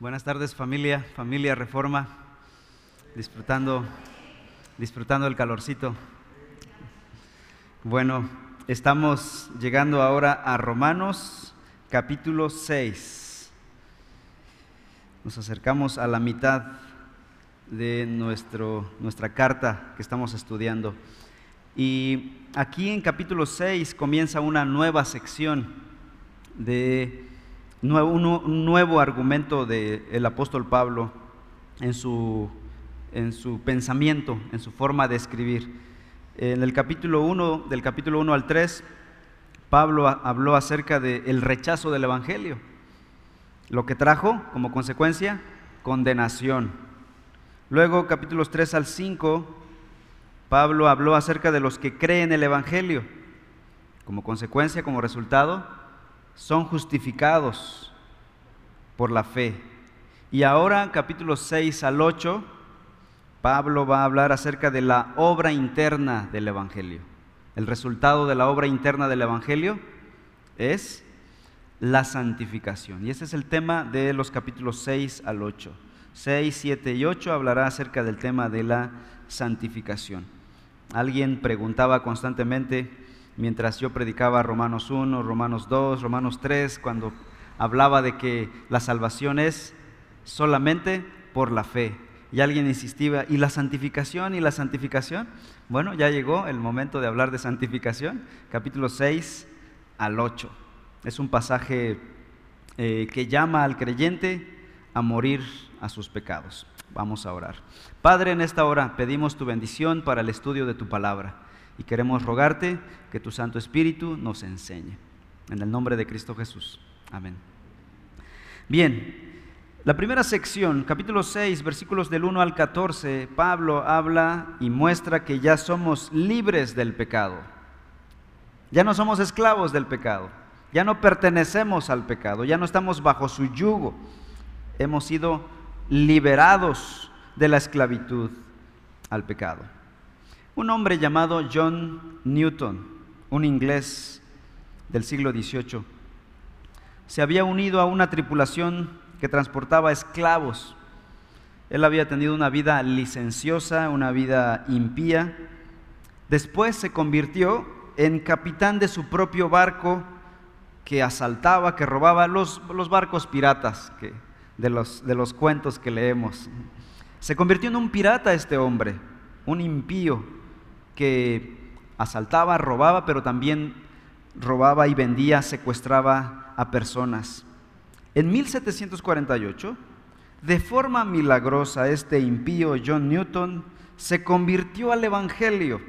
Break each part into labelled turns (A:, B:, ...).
A: Buenas tardes familia, familia Reforma, disfrutando, disfrutando el calorcito. Bueno, estamos llegando ahora a Romanos capítulo 6. Nos acercamos a la mitad de nuestro, nuestra carta que estamos estudiando. Y aquí en capítulo 6 comienza una nueva sección de un nuevo argumento del apóstol Pablo en su, en su pensamiento, en su forma de escribir. En el capítulo 1, del capítulo 1 al 3, Pablo habló acerca del rechazo del Evangelio, lo que trajo como consecuencia condenación. Luego, capítulos 3 al 5, Pablo habló acerca de los que creen el Evangelio. Como consecuencia, como resultado, son justificados por la fe. Y ahora, capítulos 6 al 8, Pablo va a hablar acerca de la obra interna del Evangelio. El resultado de la obra interna del Evangelio es la santificación. Y ese es el tema de los capítulos 6 al 8. 6, 7 y 8 hablará acerca del tema de la santificación. Alguien preguntaba constantemente, mientras yo predicaba Romanos 1, Romanos 2, Romanos 3, cuando hablaba de que la salvación es solamente por la fe. Y alguien insistía, ¿y la santificación? ¿Y la santificación? Bueno, ya llegó el momento de hablar de santificación, capítulo 6 al 8. Es un pasaje eh, que llama al creyente a morir a sus pecados. Vamos a orar. Padre, en esta hora pedimos tu bendición para el estudio de tu palabra y queremos rogarte que tu Santo Espíritu nos enseñe. En el nombre de Cristo Jesús. Amén. Bien, la primera sección, capítulo 6, versículos del 1 al 14, Pablo habla y muestra que ya somos libres del pecado. Ya no somos esclavos del pecado. Ya no pertenecemos al pecado. Ya no estamos bajo su yugo. Hemos sido liberados de la esclavitud al pecado. Un hombre llamado John Newton, un inglés del siglo XVIII, se había unido a una tripulación que transportaba esclavos. Él había tenido una vida licenciosa, una vida impía. Después se convirtió en capitán de su propio barco que asaltaba, que robaba los, los barcos piratas de, los, de los cuentos que leemos. Se convirtió en un pirata este hombre, un impío, que asaltaba, robaba, pero también robaba y vendía, secuestraba a personas. En 1748, de forma milagrosa, este impío John Newton se convirtió al Evangelio.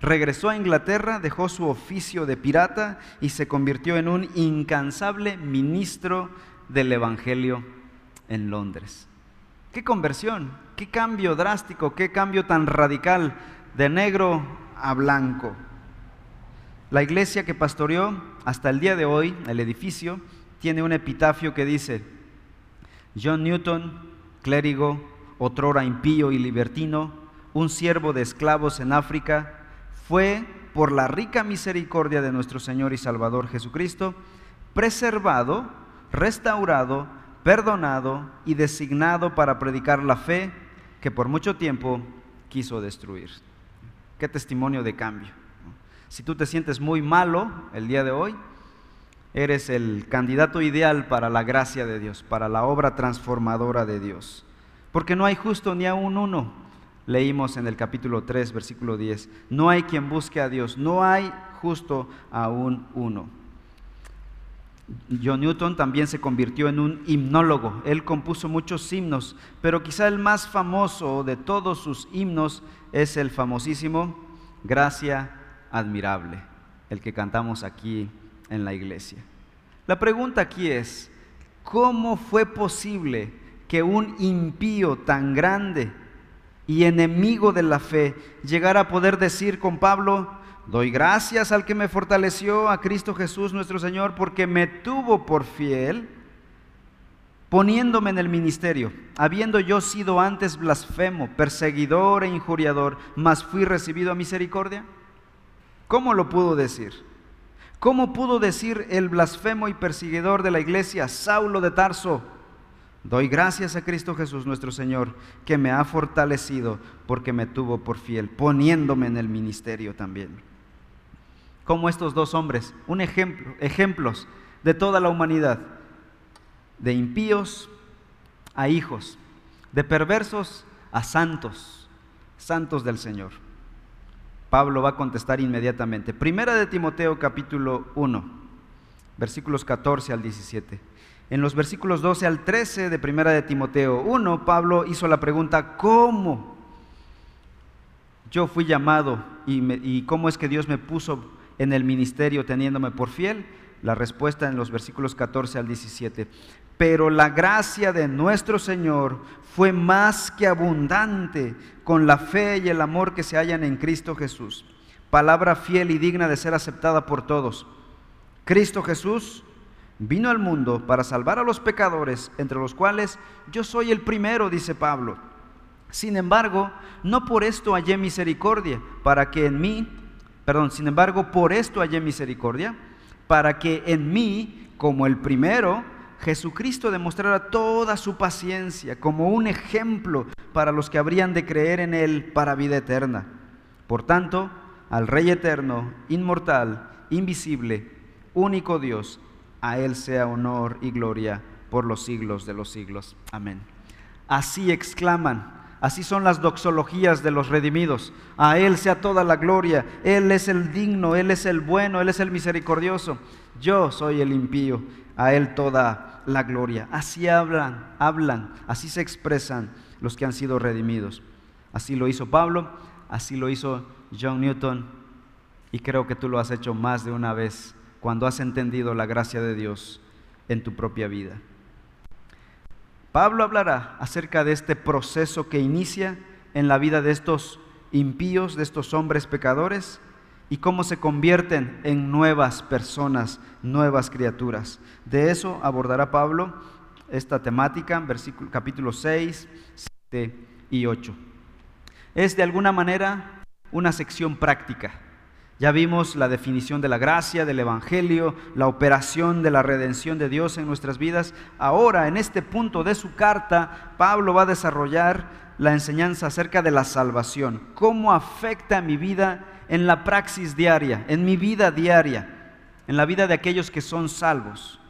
A: Regresó a Inglaterra, dejó su oficio de pirata y se convirtió en un incansable ministro del Evangelio en Londres. ¡Qué conversión! ¡Qué cambio drástico! ¡Qué cambio tan radical! De negro a blanco. La iglesia que pastoreó hasta el día de hoy, el edificio, tiene un epitafio que dice, John Newton, clérigo, otrora impío y libertino, un siervo de esclavos en África, fue, por la rica misericordia de nuestro Señor y Salvador Jesucristo, preservado, restaurado, perdonado y designado para predicar la fe que por mucho tiempo quiso destruir. Qué testimonio de cambio. Si tú te sientes muy malo el día de hoy, eres el candidato ideal para la gracia de Dios, para la obra transformadora de Dios. Porque no hay justo ni a un uno. Leímos en el capítulo 3, versículo 10. No hay quien busque a Dios, no hay justo a un uno. John Newton también se convirtió en un himnólogo. Él compuso muchos himnos, pero quizá el más famoso de todos sus himnos es el famosísimo Gracia Admirable, el que cantamos aquí en la iglesia. La pregunta aquí es, ¿cómo fue posible que un impío tan grande y enemigo de la fe llegara a poder decir con Pablo, Doy gracias al que me fortaleció, a Cristo Jesús nuestro Señor, porque me tuvo por fiel, poniéndome en el ministerio, habiendo yo sido antes blasfemo, perseguidor e injuriador, mas fui recibido a misericordia. ¿Cómo lo pudo decir? ¿Cómo pudo decir el blasfemo y perseguidor de la iglesia, Saulo de Tarso, Doy gracias a Cristo Jesús nuestro Señor, que me ha fortalecido porque me tuvo por fiel, poniéndome en el ministerio también. Como estos dos hombres, un ejemplo, ejemplos de toda la humanidad, de impíos a hijos, de perversos a santos, santos del Señor. Pablo va a contestar inmediatamente. Primera de Timoteo capítulo 1, versículos 14 al 17. En los versículos 12 al 13 de Primera de Timoteo 1, Pablo hizo la pregunta, ¿cómo yo fui llamado y, y cómo es que Dios me puso en el ministerio teniéndome por fiel? La respuesta en los versículos 14 al 17. Pero la gracia de nuestro Señor fue más que abundante con la fe y el amor que se hallan en Cristo Jesús. Palabra fiel y digna de ser aceptada por todos. Cristo Jesús vino al mundo para salvar a los pecadores, entre los cuales yo soy el primero, dice Pablo. Sin embargo, no por esto hallé misericordia, para que en mí, perdón, sin embargo, por esto hallé misericordia, para que en mí, como el primero, Jesucristo demostrara toda su paciencia como un ejemplo para los que habrían de creer en Él para vida eterna. Por tanto, al Rey eterno, inmortal, invisible, único Dios, a Él sea honor y gloria por los siglos de los siglos. Amén. Así exclaman, así son las doxologías de los redimidos. A Él sea toda la gloria, Él es el digno, Él es el bueno, Él es el misericordioso. Yo soy el impío a Él toda la gloria. Así hablan, hablan, así se expresan los que han sido redimidos. Así lo hizo Pablo, así lo hizo John Newton y creo que tú lo has hecho más de una vez cuando has entendido la gracia de Dios en tu propia vida. Pablo hablará acerca de este proceso que inicia en la vida de estos impíos, de estos hombres pecadores, y cómo se convierten en nuevas personas, nuevas criaturas. De eso abordará Pablo esta temática, versículo, capítulo 6, 7 y 8. Es de alguna manera una sección práctica. Ya vimos la definición de la gracia, del Evangelio, la operación de la redención de Dios en nuestras vidas. Ahora, en este punto de su carta, Pablo va a desarrollar la enseñanza acerca de la salvación, cómo afecta a mi vida en la praxis diaria, en mi vida diaria, en la vida de aquellos que son salvos.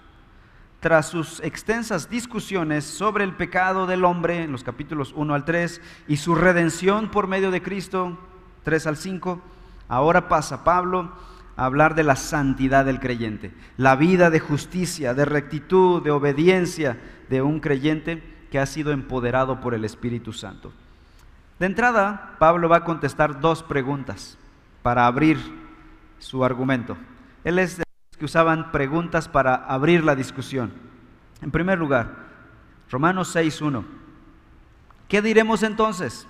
A: Tras sus extensas discusiones sobre el pecado del hombre en los capítulos 1 al 3 y su redención por medio de Cristo 3 al 5, ahora pasa Pablo a hablar de la santidad del creyente, la vida de justicia, de rectitud, de obediencia de un creyente que ha sido empoderado por el Espíritu Santo. De entrada, Pablo va a contestar dos preguntas para abrir su argumento. Él es de los que usaban preguntas para abrir la discusión. En primer lugar, Romanos 6.1. ¿Qué diremos entonces?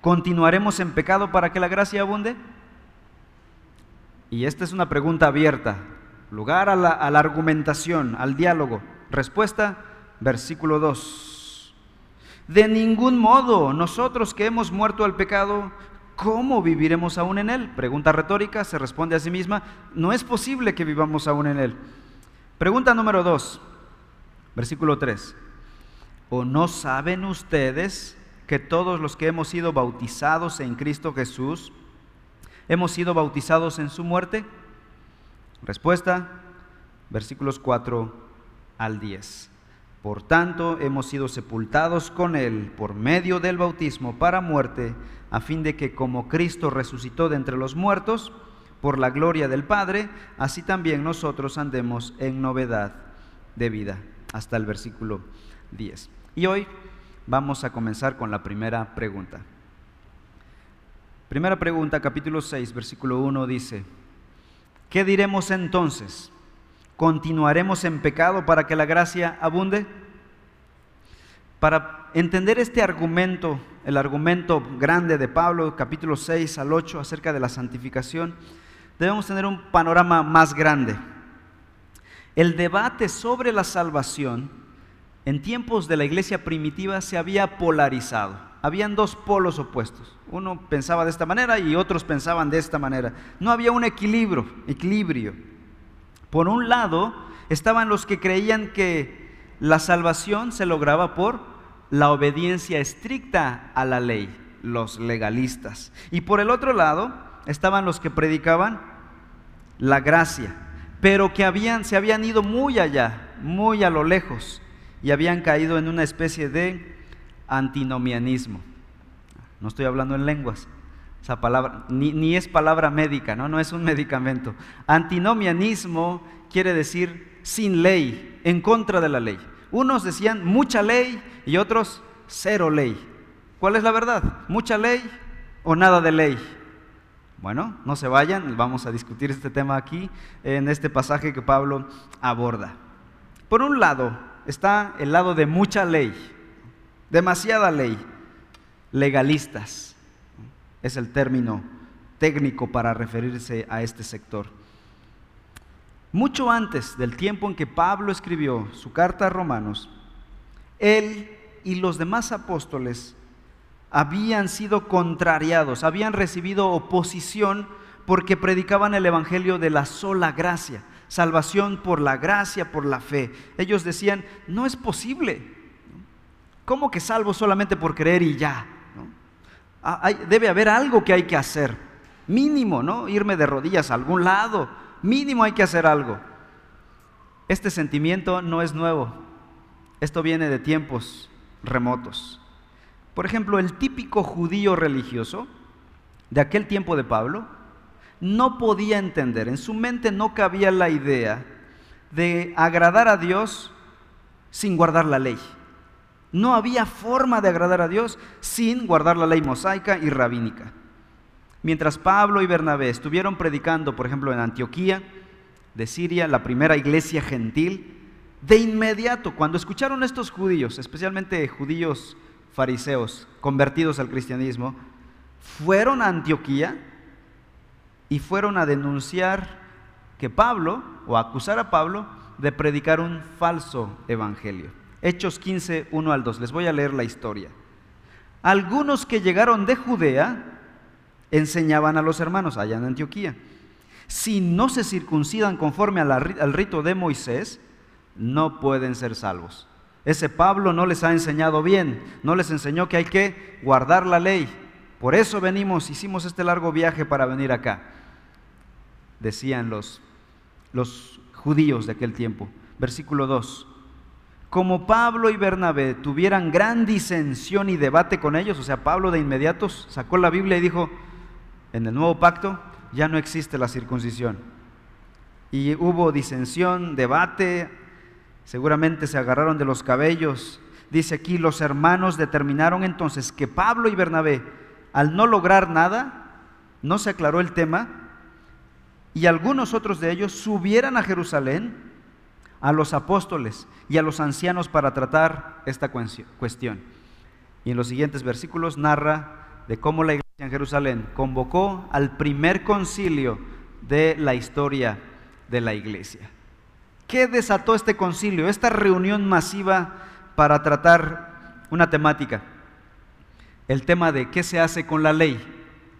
A: ¿Continuaremos en pecado para que la gracia abunde? Y esta es una pregunta abierta, lugar a la, a la argumentación, al diálogo. Respuesta, versículo 2. De ningún modo, nosotros que hemos muerto al pecado, ¿cómo viviremos aún en Él? Pregunta retórica, se responde a sí misma, no es posible que vivamos aún en Él. Pregunta número 2, versículo 3. ¿O no saben ustedes que todos los que hemos sido bautizados en Cristo Jesús, hemos sido bautizados en su muerte? Respuesta, versículos 4 al 10. Por tanto, hemos sido sepultados con Él por medio del bautismo para muerte, a fin de que como Cristo resucitó de entre los muertos, por la gloria del Padre, así también nosotros andemos en novedad de vida. Hasta el versículo 10. Y hoy vamos a comenzar con la primera pregunta. Primera pregunta, capítulo 6, versículo 1 dice, ¿qué diremos entonces? ¿Continuaremos en pecado para que la gracia abunde? Para entender este argumento, el argumento grande de Pablo, capítulo 6 al 8, acerca de la santificación, debemos tener un panorama más grande. El debate sobre la salvación en tiempos de la iglesia primitiva se había polarizado. Habían dos polos opuestos. Uno pensaba de esta manera y otros pensaban de esta manera. No había un equilibrio, equilibrio. Por un lado estaban los que creían que la salvación se lograba por la obediencia estricta a la ley, los legalistas. Y por el otro lado estaban los que predicaban la gracia, pero que se habían ido muy allá, muy a lo lejos, y habían caído en una especie de antinomianismo. No estoy hablando en lenguas, esa palabra, ni, ni, es palabra médica, ¿no? no es un medicamento. Antinomianismo quiere decir sin ley, en contra de la ley. Unos decían mucha ley y otros cero ley. ¿Cuál es la verdad? ¿Mucha ley o nada de ley? Bueno, no se vayan, vamos a discutir este tema aquí en este pasaje que Pablo aborda. Por un lado está el lado de mucha ley, demasiada ley, legalistas. Es el término técnico para referirse a este sector. Mucho antes del tiempo en que Pablo escribió su carta a Romanos, él y los demás apóstoles habían sido contrariados, habían recibido oposición porque predicaban el Evangelio de la sola gracia, salvación por la gracia, por la fe. Ellos decían, no es posible. ¿Cómo que salvo solamente por creer y ya? Ah, debe haber algo que hay que hacer, mínimo, ¿no? Irme de rodillas a algún lado mínimo hay que hacer algo. Este sentimiento no es nuevo. Esto viene de tiempos remotos. Por ejemplo, el típico judío religioso de aquel tiempo de Pablo no podía entender, en su mente no cabía la idea de agradar a Dios sin guardar la ley. No había forma de agradar a Dios sin guardar la ley mosaica y rabínica. Mientras Pablo y Bernabé estuvieron predicando, por ejemplo, en Antioquía de Siria, la primera iglesia gentil, de inmediato, cuando escucharon estos judíos, especialmente judíos fariseos convertidos al cristianismo, fueron a Antioquía y fueron a denunciar que Pablo, o a acusar a Pablo, de predicar un falso evangelio. Hechos 15, 1 al 2. Les voy a leer la historia. Algunos que llegaron de Judea, enseñaban a los hermanos allá en Antioquía. Si no se circuncidan conforme al rito de Moisés, no pueden ser salvos. Ese Pablo no les ha enseñado bien, no les enseñó que hay que guardar la ley. Por eso venimos, hicimos este largo viaje para venir acá, decían los, los judíos de aquel tiempo. Versículo 2. Como Pablo y Bernabé tuvieran gran disensión y debate con ellos, o sea, Pablo de inmediato sacó la Biblia y dijo, en el nuevo pacto ya no existe la circuncisión. Y hubo disensión, debate, seguramente se agarraron de los cabellos. Dice aquí, los hermanos determinaron entonces que Pablo y Bernabé, al no lograr nada, no se aclaró el tema, y algunos otros de ellos subieran a Jerusalén a los apóstoles y a los ancianos para tratar esta cuestión. Y en los siguientes versículos narra de cómo la iglesia en Jerusalén convocó al primer concilio de la historia de la iglesia. ¿Qué desató este concilio, esta reunión masiva para tratar una temática? El tema de qué se hace con la ley.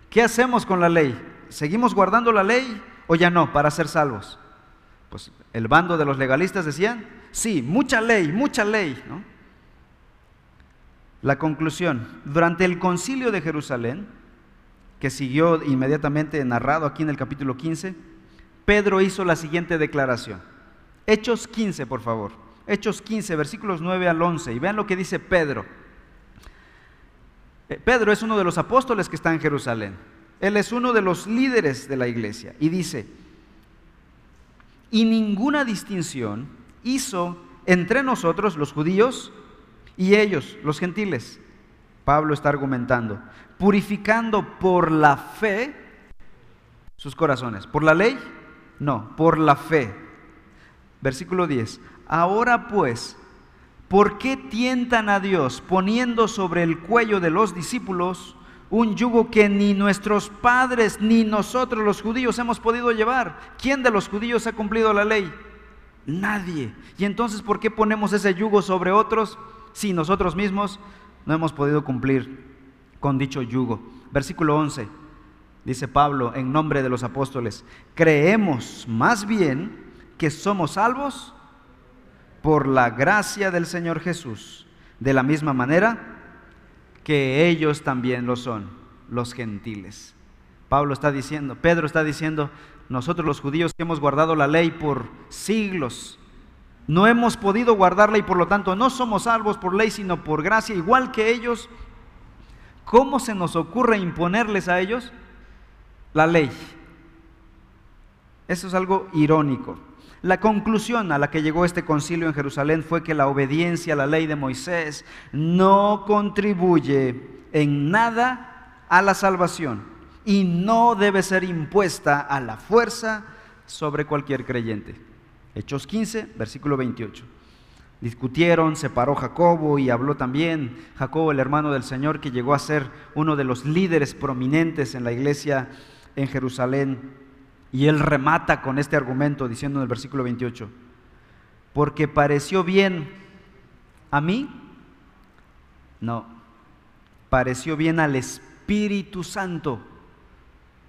A: ¿Qué hacemos con la ley? ¿Seguimos guardando la ley o ya no para ser salvos? Pues el bando de los legalistas decían, sí, mucha ley, mucha ley. La conclusión, durante el concilio de Jerusalén, que siguió inmediatamente narrado aquí en el capítulo 15, Pedro hizo la siguiente declaración. Hechos 15, por favor. Hechos 15, versículos 9 al 11. Y vean lo que dice Pedro. Eh, Pedro es uno de los apóstoles que está en Jerusalén. Él es uno de los líderes de la iglesia. Y dice, y ninguna distinción hizo entre nosotros los judíos y ellos, los gentiles. Pablo está argumentando, purificando por la fe sus corazones. ¿Por la ley? No, por la fe. Versículo 10. Ahora pues, ¿por qué tientan a Dios poniendo sobre el cuello de los discípulos un yugo que ni nuestros padres ni nosotros los judíos hemos podido llevar? ¿Quién de los judíos ha cumplido la ley? Nadie. ¿Y entonces por qué ponemos ese yugo sobre otros si nosotros mismos no hemos podido cumplir con dicho yugo. Versículo 11, dice Pablo en nombre de los apóstoles, creemos más bien que somos salvos por la gracia del Señor Jesús, de la misma manera que ellos también lo son, los gentiles. Pablo está diciendo, Pedro está diciendo, nosotros los judíos que hemos guardado la ley por siglos, no hemos podido guardarla y por lo tanto no somos salvos por ley, sino por gracia, igual que ellos. ¿Cómo se nos ocurre imponerles a ellos la ley? Eso es algo irónico. La conclusión a la que llegó este concilio en Jerusalén fue que la obediencia a la ley de Moisés no contribuye en nada a la salvación y no debe ser impuesta a la fuerza sobre cualquier creyente. Hechos 15, versículo 28. Discutieron, se paró Jacobo y habló también Jacobo, el hermano del Señor, que llegó a ser uno de los líderes prominentes en la iglesia en Jerusalén. Y él remata con este argumento diciendo en el versículo 28, porque pareció bien a mí, no, pareció bien al Espíritu Santo.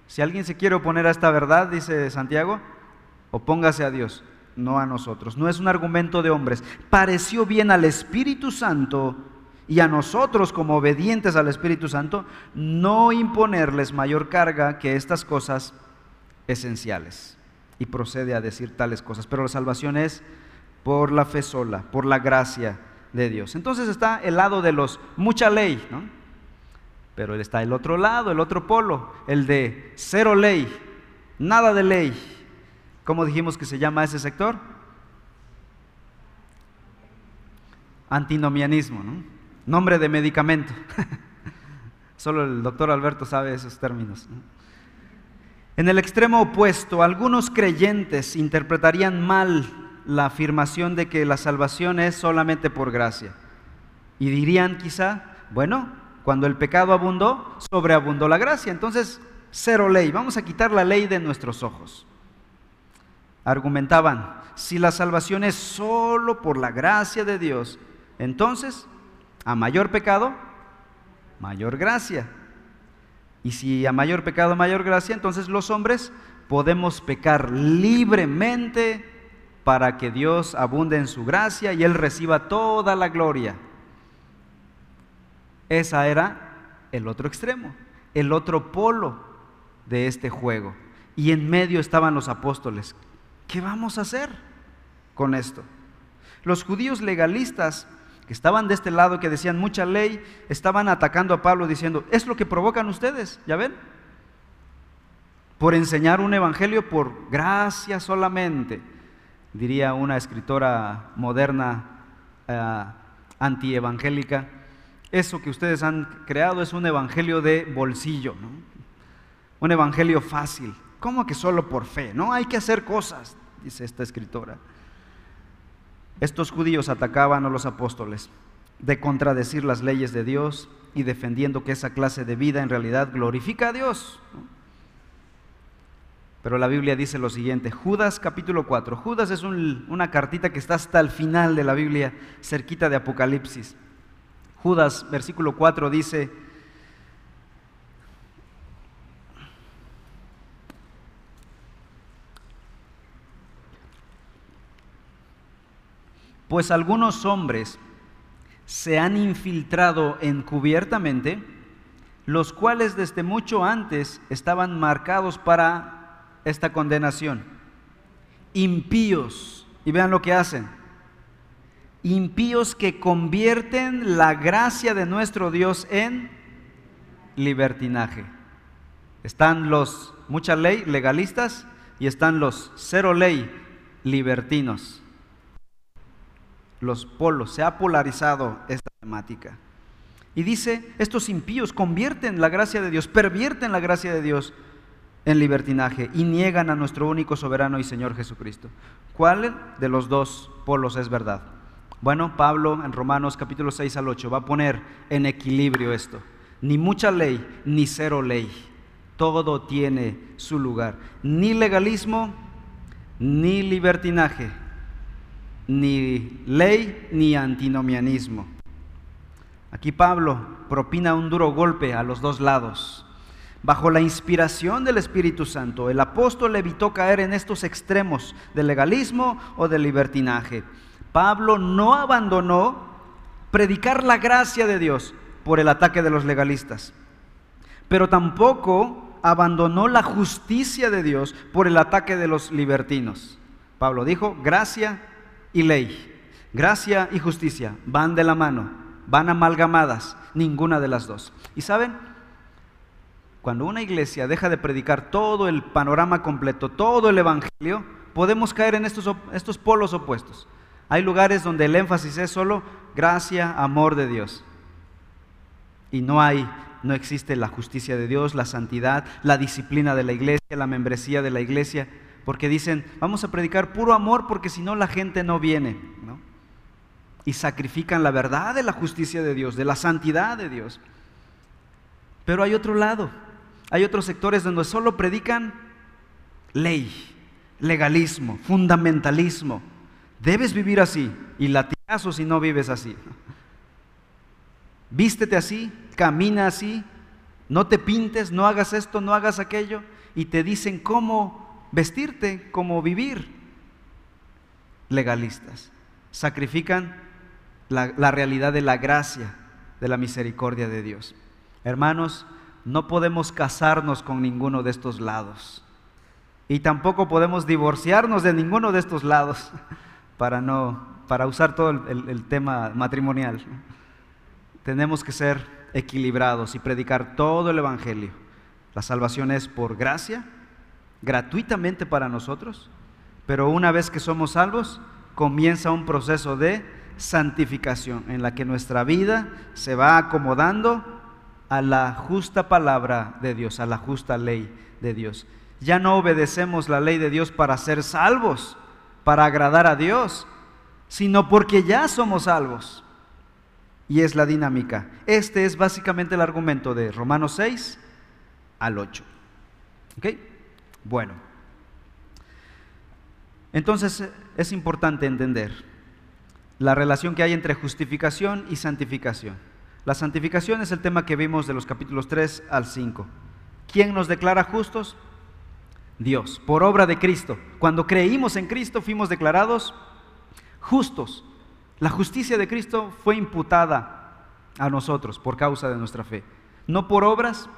A: Si alguien se quiere oponer a esta verdad, dice Santiago, opóngase a Dios no a nosotros. No es un argumento de hombres. Pareció bien al Espíritu Santo y a nosotros como obedientes al Espíritu Santo no imponerles mayor carga que estas cosas esenciales. Y procede a decir tales cosas. Pero la salvación es por la fe sola, por la gracia de Dios. Entonces está el lado de los mucha ley, ¿no? Pero está el otro lado, el otro polo, el de cero ley, nada de ley ¿Cómo dijimos que se llama ese sector? Antinomianismo, ¿no? Nombre de medicamento. Solo el doctor Alberto sabe esos términos. En el extremo opuesto, algunos creyentes interpretarían mal la afirmación de que la salvación es solamente por gracia. Y dirían quizá, bueno, cuando el pecado abundó, sobreabundó la gracia. Entonces, cero ley. Vamos a quitar la ley de nuestros ojos argumentaban, si la salvación es solo por la gracia de Dios, entonces, a mayor pecado, mayor gracia. Y si a mayor pecado, mayor gracia, entonces los hombres podemos pecar libremente para que Dios abunde en su gracia y Él reciba toda la gloria. Esa era el otro extremo, el otro polo de este juego. Y en medio estaban los apóstoles, ¿Qué vamos a hacer con esto? Los judíos legalistas que estaban de este lado, que decían mucha ley, estaban atacando a Pablo diciendo, es lo que provocan ustedes, ¿ya ven? Por enseñar un evangelio por gracia solamente, diría una escritora moderna eh, antievangélica, eso que ustedes han creado es un evangelio de bolsillo, ¿no? un evangelio fácil. ¿Cómo que solo por fe? No, hay que hacer cosas, dice esta escritora. Estos judíos atacaban a los apóstoles de contradecir las leyes de Dios y defendiendo que esa clase de vida en realidad glorifica a Dios. Pero la Biblia dice lo siguiente, Judas capítulo 4. Judas es una cartita que está hasta el final de la Biblia, cerquita de Apocalipsis. Judas, versículo 4, dice, Pues algunos hombres se han infiltrado encubiertamente, los cuales desde mucho antes estaban marcados para esta condenación. Impíos, y vean lo que hacen. Impíos que convierten la gracia de nuestro Dios en libertinaje. Están los mucha ley legalistas y están los cero ley libertinos los polos, se ha polarizado esta temática. Y dice, estos impíos convierten la gracia de Dios, pervierten la gracia de Dios en libertinaje y niegan a nuestro único soberano y Señor Jesucristo. ¿Cuál de los dos polos es verdad? Bueno, Pablo en Romanos capítulo 6 al 8 va a poner en equilibrio esto. Ni mucha ley, ni cero ley. Todo tiene su lugar. Ni legalismo, ni libertinaje ni ley ni antinomianismo. Aquí Pablo propina un duro golpe a los dos lados. Bajo la inspiración del Espíritu Santo, el apóstol evitó caer en estos extremos del legalismo o del libertinaje. Pablo no abandonó predicar la gracia de Dios por el ataque de los legalistas, pero tampoco abandonó la justicia de Dios por el ataque de los libertinos. Pablo dijo, gracia y ley, gracia y justicia van de la mano, van amalgamadas, ninguna de las dos. ¿Y saben? Cuando una iglesia deja de predicar todo el panorama completo, todo el Evangelio, podemos caer en estos, estos polos opuestos. Hay lugares donde el énfasis es solo gracia, amor de Dios. Y no hay, no existe la justicia de Dios, la santidad, la disciplina de la iglesia, la membresía de la iglesia, porque dicen, vamos a predicar puro amor porque si no la gente no viene. Y sacrifican la verdad de la justicia de Dios, de la santidad de Dios. Pero hay otro lado, hay otros sectores donde solo predican ley, legalismo, fundamentalismo. Debes vivir así y latigazo si no vives así. Vístete así, camina así, no te pintes, no hagas esto, no hagas aquello y te dicen cómo vestirte, cómo vivir. Legalistas. Sacrifican la, la realidad de la gracia, de la misericordia de Dios. Hermanos, no podemos casarnos con ninguno de estos lados. Y tampoco podemos divorciarnos de ninguno de estos lados para no para usar todo el, el tema matrimonial. Tenemos que ser equilibrados y predicar todo el evangelio. La salvación es por gracia, gratuitamente para nosotros, pero una vez que somos salvos, comienza un proceso de santificación en la que nuestra vida se va acomodando a la justa palabra de Dios, a la justa ley de Dios. Ya no obedecemos la ley de Dios para ser salvos, para agradar a Dios, sino porque ya somos salvos. Y es la dinámica. Este es básicamente el argumento de Romanos 6 al 8. ¿Ok? Bueno. Entonces es importante entender la relación que hay entre justificación y santificación. La santificación es el tema que vimos de los capítulos 3 al 5. ¿Quién nos declara justos? Dios, por obra de Cristo. Cuando creímos en Cristo fuimos declarados justos. La justicia de Cristo fue imputada a nosotros por causa de nuestra fe. No por obras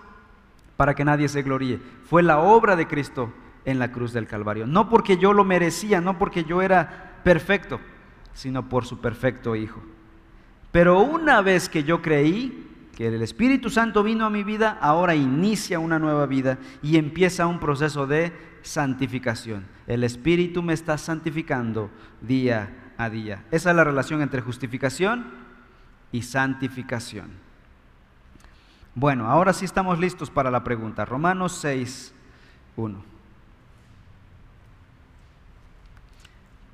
A: para que nadie se gloríe. Fue la obra de Cristo en la cruz del Calvario. No porque yo lo merecía, no porque yo era perfecto, sino por su perfecto Hijo. Pero una vez que yo creí que el Espíritu Santo vino a mi vida, ahora inicia una nueva vida y empieza un proceso de santificación. El Espíritu me está santificando día a día. Esa es la relación entre justificación y santificación. Bueno, ahora sí estamos listos para la pregunta. Romanos 6, 1.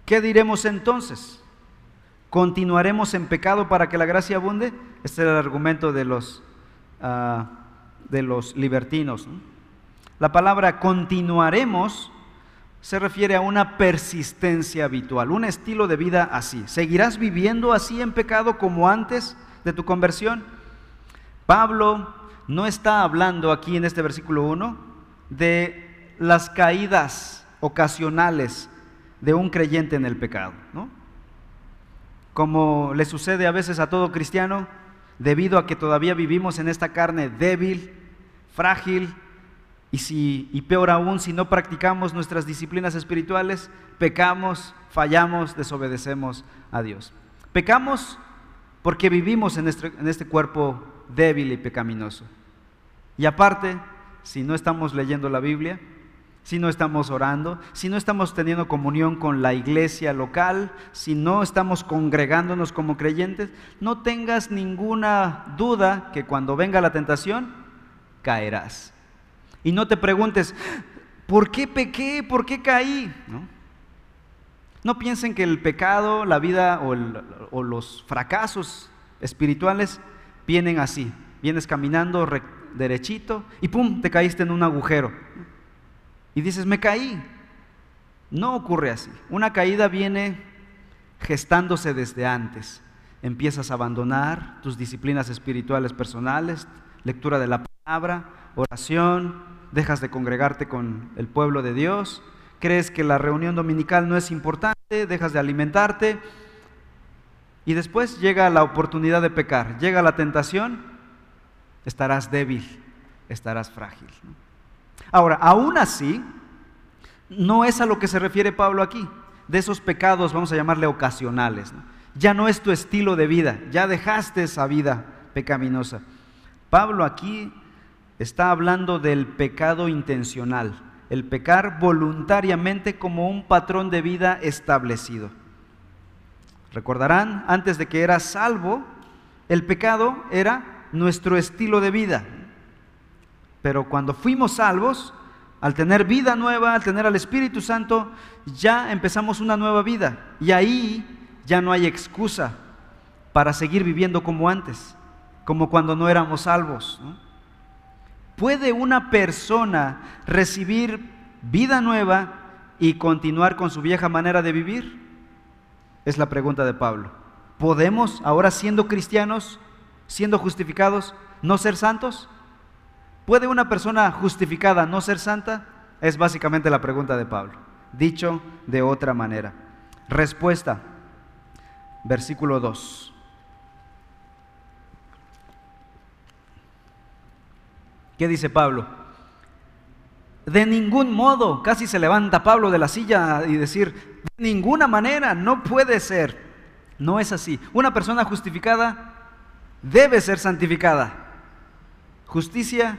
A: ¿Qué diremos entonces? ¿Continuaremos en pecado para que la gracia abunde? Este era el argumento de los, ah, de los libertinos. La palabra continuaremos se refiere a una persistencia habitual, un estilo de vida así. ¿Seguirás viviendo así en pecado como antes de tu conversión? Pablo no está hablando aquí en este versículo 1 de las caídas ocasionales de un creyente en el pecado, ¿no? como le sucede a veces a todo cristiano, debido a que todavía vivimos en esta carne débil, frágil, y, si, y peor aún, si no practicamos nuestras disciplinas espirituales, pecamos, fallamos, desobedecemos a Dios. Pecamos porque vivimos en este, en este cuerpo débil y pecaminoso. Y aparte, si no estamos leyendo la Biblia, si no estamos orando, si no estamos teniendo comunión con la iglesia local, si no estamos congregándonos como creyentes, no tengas ninguna duda que cuando venga la tentación, caerás. Y no te preguntes, ¿por qué pequé? ¿Por qué caí? No, piensen que el pecado, la vida o, o los fracasos espirituales vienen así. Vienes caminando derechito y ¡pum! te caíste en un agujero y dices, me caí. No ocurre así. Una caída viene gestándose desde antes. Empiezas a abandonar tus disciplinas espirituales personales, lectura de la palabra, oración, dejas de congregarte con el pueblo de Dios, crees que la reunión dominical no es importante, dejas de alimentarte, Y después llega la oportunidad de pecar, llega la tentación, estarás débil, estarás frágil. Ahora, aún así, no es a lo que se refiere Pablo aquí, de esos pecados, vamos a llamarle ocasionales. Ya no es tu estilo de vida, ya dejaste esa vida pecaminosa. Pablo aquí está hablando del pecado intencional, el pecar voluntariamente como un patrón de vida establecido. Recordarán, antes de que era salvo, el pecado era nuestro estilo de vida. Pero cuando fuimos salvos, al tener vida nueva, al tener al Espíritu Santo, ya empezamos una nueva vida. Y ahí ya no hay excusa para seguir viviendo como antes, como cuando no éramos salvos. ¿Puede una persona recibir vida nueva y continuar con su vieja manera de vivir? Es la pregunta de Pablo. ¿Podemos ahora siendo cristianos, siendo justificados, no ser santos? ¿Puede una persona justificada no ser santa? Es básicamente la pregunta de Pablo. Dicho de otra manera. Respuesta. Versículo 2. ¿Qué dice Pablo? De ningún modo, casi se levanta Pablo de la silla y decir, de ninguna manera, no puede ser. No es así. Una persona justificada debe ser santificada. Justicia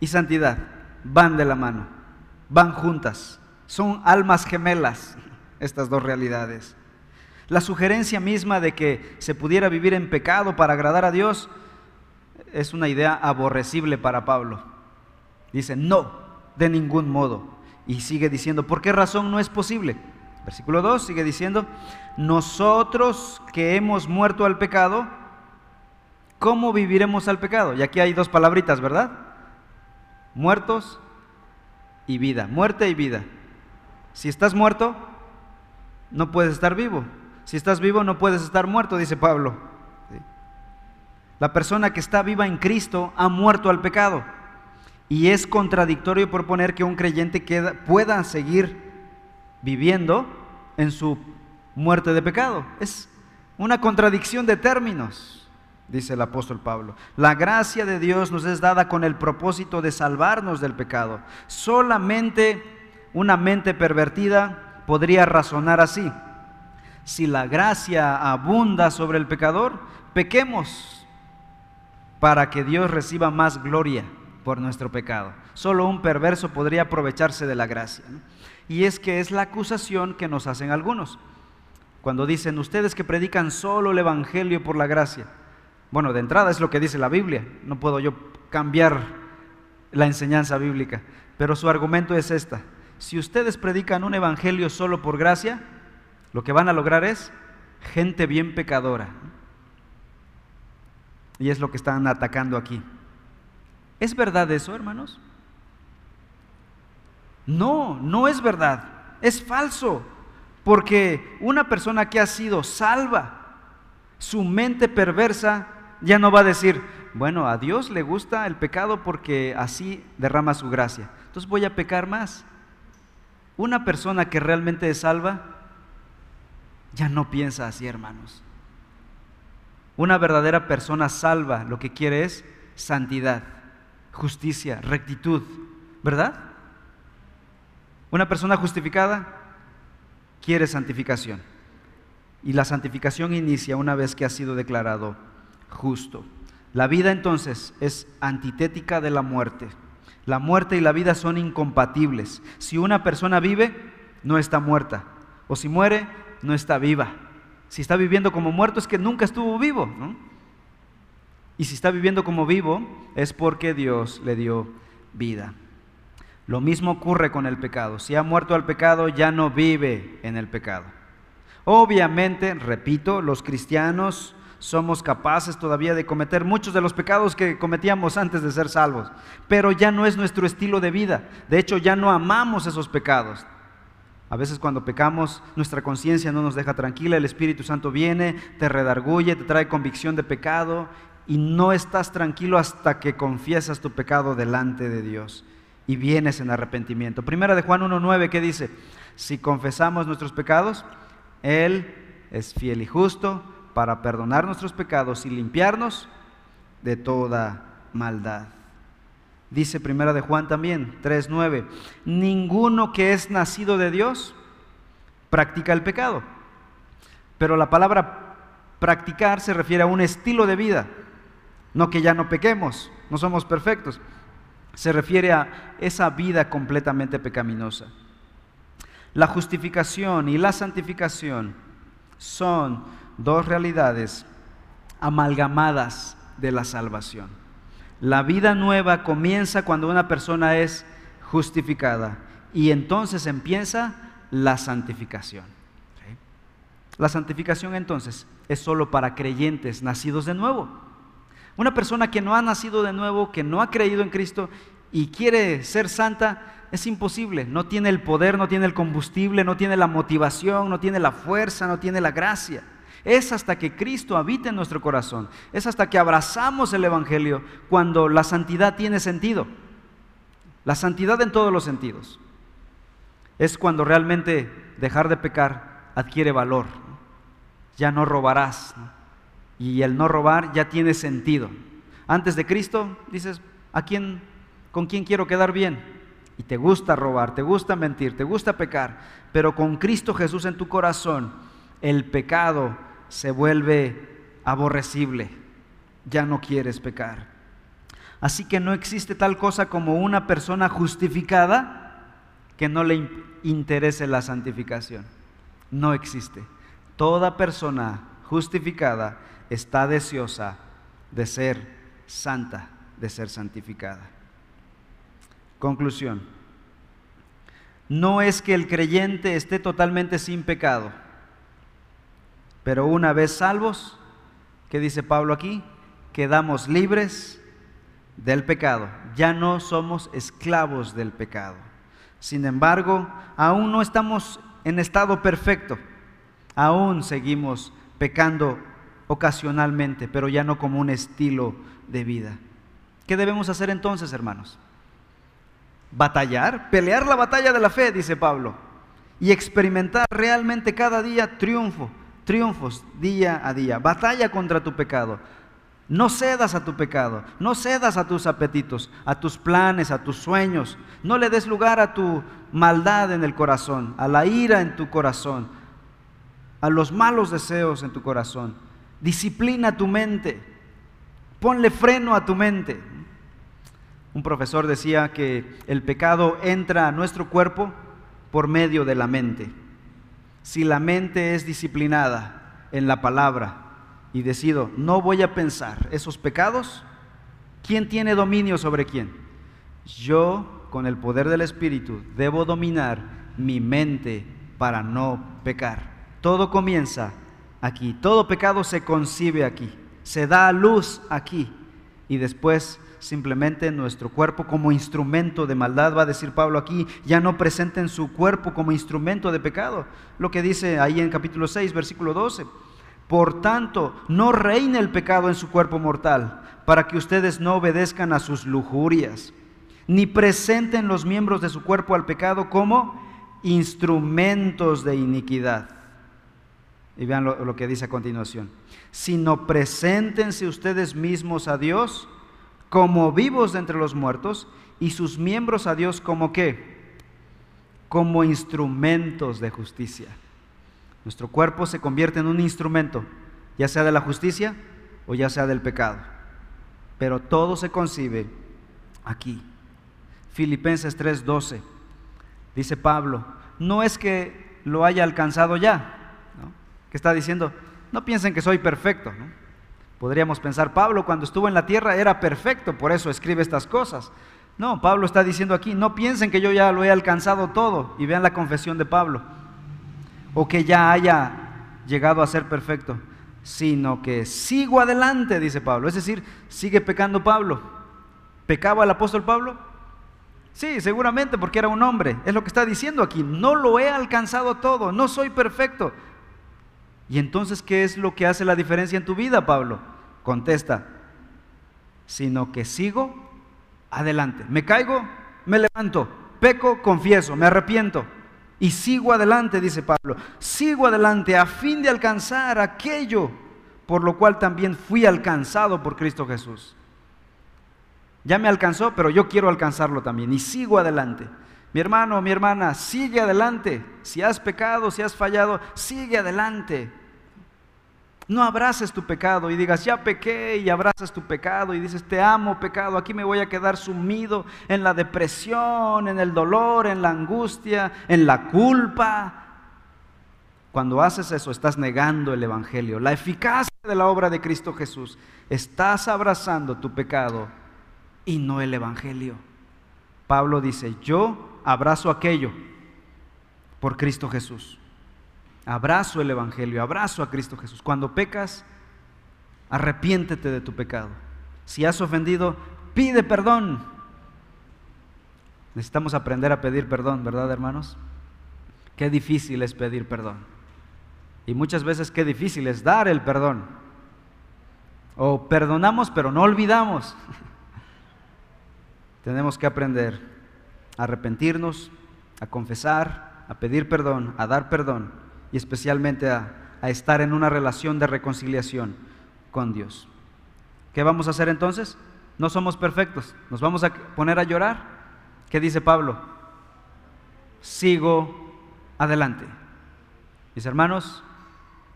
A: y santidad van de la mano, van juntas. Son almas gemelas estas dos realidades. La sugerencia misma de que se pudiera vivir en pecado para agradar a Dios es una idea aborrecible para Pablo. Dice, no, de ningún modo. Y sigue diciendo, ¿por qué razón no es posible? Versículo 2 sigue diciendo, nosotros que hemos muerto al pecado, ¿cómo viviremos al pecado? Y aquí hay dos palabritas, ¿verdad? Muertos y vida, muerte y vida. Si estás muerto, no puedes estar vivo. Si estás vivo, no puedes estar muerto, dice Pablo. La persona que está viva en Cristo ha muerto al pecado. Y es contradictorio proponer que un creyente pueda seguir viviendo en su muerte de pecado. Es una contradicción de términos, dice el apóstol Pablo. La gracia de Dios nos es dada con el propósito de salvarnos del pecado. Solamente una mente pervertida podría razonar así. Si la gracia abunda sobre el pecador, pequemos para que Dios reciba más gloria por nuestro pecado. Solo un perverso podría aprovecharse de la gracia. Y es que es la acusación que nos hacen algunos. Cuando dicen, ustedes que predican solo el Evangelio por la gracia. Bueno, de entrada es lo que dice la Biblia. No puedo yo cambiar la enseñanza bíblica. Pero su argumento es esta. Si ustedes predican un Evangelio solo por gracia, lo que van a lograr es gente bien pecadora. Y es lo que están atacando aquí. ¿Es verdad eso, hermanos? No, no es verdad. Es falso. Porque una persona que ha sido salva, su mente perversa ya no va a decir, bueno, a Dios le gusta el pecado porque así derrama su gracia. Entonces voy a pecar más. Una persona que realmente es salva ya no piensa así, hermanos. Una verdadera persona salva lo que quiere es santidad, justicia, rectitud, ¿verdad? Una persona justificada quiere santificación. Y la santificación inicia una vez que ha sido declarado justo. La vida entonces es antitética de la muerte. La muerte y la vida son incompatibles. Si una persona vive, no está muerta. O si muere, no está viva. Si está viviendo como muerto es que nunca estuvo vivo. Y si está viviendo como vivo es porque Dios le dio vida. Lo mismo ocurre con el pecado. Si ha muerto al pecado, ya no vive en el pecado. Obviamente, repito, los cristianos somos capaces todavía de cometer muchos de los pecados que cometíamos antes de ser salvos, pero ya no es nuestro estilo de vida. De hecho, ya no amamos esos pecados. A veces cuando pecamos, nuestra conciencia no nos deja tranquila, el Espíritu Santo viene, te redarguye, te trae convicción de pecado y no estás tranquilo hasta que confiesas tu pecado delante de Dios y vienes en arrepentimiento. Primera de Juan 1.9 que dice, si confesamos nuestros pecados, Él es fiel y justo para perdonar nuestros pecados y limpiarnos de toda maldad. Dice Primera de Juan también, 3.9, ninguno que es nacido de Dios practica el pecado. Pero la palabra practicar se refiere a un estilo de vida, no que ya no pequemos, no somos perfectos. Se refiere a esa vida completamente pecaminosa. La justificación y la santificación son dos realidades amalgamadas de la salvación. La vida nueva comienza cuando una persona es justificada y entonces empieza la santificación. La santificación entonces es solo para creyentes nacidos de nuevo. Una persona que no ha nacido de nuevo, que no ha creído en Cristo y quiere ser santa, es imposible. No tiene el poder, no tiene el combustible, no tiene la motivación, no tiene la fuerza, no tiene la gracia. Es hasta que Cristo habita en nuestro corazón. Es hasta que abrazamos el Evangelio cuando la santidad tiene sentido. La santidad en todos los sentidos. Es cuando realmente dejar de pecar adquiere valor. Ya no robarás. Y el no robar ya tiene sentido. Antes de Cristo dices, ¿a quién, con quién quiero quedar bien? Y te gusta robar, te gusta mentir, te gusta pecar. Pero con Cristo Jesús en tu corazón, el pecado se vuelve aborrecible, ya no quieres pecar. Así que no existe tal cosa como una persona justificada que no le interese la santificación. No existe. Toda persona justificada está deseosa de ser santa, de ser santificada. Conclusión. No es que el creyente esté totalmente sin pecado pero una vez salvos, ¿qué dice Pablo aquí? Quedamos libres del pecado. Ya no somos esclavos del pecado. Sin embargo, aún no estamos en estado perfecto. Aún seguimos pecando ocasionalmente, pero ya no como un estilo de vida. ¿Qué debemos hacer entonces, hermanos? Batallar, pelear la batalla de la fe, dice Pablo, y experimentar realmente cada día triunfo triunfos día a día. Batalla contra tu pecado. No cedas a tu pecado, no cedas a tus apetitos, a tus planes, a tus sueños. No le des lugar a tu maldad en el corazón, a la ira en tu corazón, a los malos deseos en tu corazón. Disciplina tu mente, ponle freno a tu mente. Un profesor decía que el pecado entra a nuestro cuerpo por medio de la mente si la mente es disciplinada en la palabra y decido, no voy a pensar esos pecados, ¿quién tiene dominio sobre quién? Yo, con el poder del Espíritu, debo dominar mi mente para no pecar. Todo comienza aquí, todo pecado se concibe aquí, se da a luz aquí y después simplemente nuestro cuerpo como instrumento de maldad, va a decir Pablo aquí, ya no presenten su cuerpo como instrumento de pecado. Lo que dice ahí en capítulo 6, versículo 12. Por tanto, no reine el pecado en su cuerpo mortal, para que ustedes no obedezcan a sus lujurias, ni presenten los miembros de su cuerpo al pecado como instrumentos de iniquidad. Y vean lo, lo que dice a continuación. Sino preséntense ustedes mismos a Dios como vivos de entre los muertos y sus miembros a Dios como qué? Como instrumentos de justicia. Nuestro cuerpo se convierte en un instrumento, ya sea de la justicia o ya sea del pecado. Pero todo se concibe aquí. Filipenses 3:12. Dice Pablo, no es que lo haya alcanzado ya. Que está diciendo, no piensen que soy perfecto. Podríamos pensar, Pablo cuando estuvo en la tierra era perfecto, por eso escribe estas cosas. No, Pablo está diciendo aquí, no piensen que yo ya lo he alcanzado todo y vean la confesión de Pablo, o que ya haya llegado a ser perfecto, sino que sigo adelante, dice Pablo. Es decir, sigue pecando Pablo. ¿Pecaba el apóstol Pablo? Sí, seguramente porque era un hombre. Es lo que está diciendo aquí. No lo he alcanzado todo, no soy perfecto, ¿Y entonces qué es lo que hace la diferencia en tu vida, Pablo? Contesta, sino que sigo adelante. Me caigo, me levanto, peco, confieso, me arrepiento y sigo adelante, dice Pablo. Sigo adelante a fin de alcanzar aquello por lo cual también fui alcanzado por Cristo Jesús. Ya me alcanzó, pero yo quiero alcanzarlo también y sigo adelante. Mi hermano, mi hermana, sigue adelante. Si has pecado, si has fallado, sigue adelante. No abraces tu pecado y digas, ya pequé y abrazas tu pecado y dices, te amo pecado, aquí me voy a quedar sumido en la depresión, en el dolor, en la angustia, en la culpa. Cuando haces eso, estás negando el Evangelio, la eficacia de la obra de Cristo Jesús. Estás abrazando tu pecado y no el Evangelio. Pablo dice, yo abrazo aquello por Cristo Jesús. Abrazo el Evangelio, abrazo a Cristo Jesús. Cuando pecas, arrepiéntete de tu pecado. Si has ofendido, pide perdón. Necesitamos aprender a pedir perdón, ¿verdad, hermanos? Qué difícil es pedir perdón. Y muchas veces qué difícil es dar el perdón. O perdonamos pero no olvidamos. Tenemos que aprender a arrepentirnos, a confesar, a pedir perdón, a dar perdón y especialmente a, a estar en una relación de reconciliación con Dios. ¿Qué vamos a hacer entonces? No somos perfectos. ¿Nos vamos a poner a llorar? ¿Qué dice Pablo? Sigo adelante. Mis hermanos,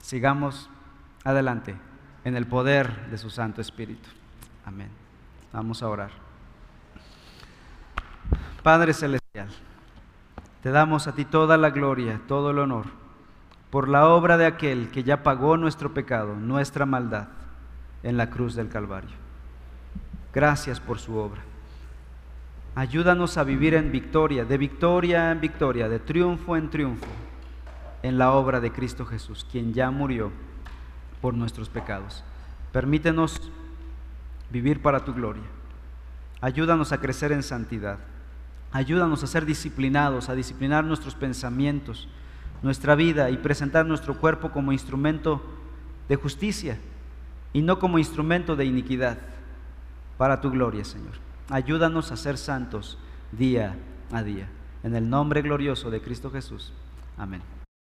A: sigamos adelante en el poder de su Santo Espíritu. Amén. Vamos a orar. Padre Celestial, te damos a ti toda la gloria, todo el honor, por la obra de aquel que ya pagó nuestro pecado, nuestra maldad, en la cruz del Calvario. Gracias por su obra. Ayúdanos a vivir en victoria, de victoria en victoria, de triunfo en triunfo en la obra de Cristo Jesús, quien ya murió por nuestros pecados. Permítenos vivir para tu gloria. Ayúdanos a crecer en santidad. Ayúdanos a ser disciplinados, a disciplinar nuestros pensamientos, nuestra vida y presentar nuestro cuerpo como instrumento de justicia y no como instrumento de iniquidad para tu gloria, Señor. Ayúdanos a ser santos día a día. En el nombre glorioso de Cristo Jesús. Amén.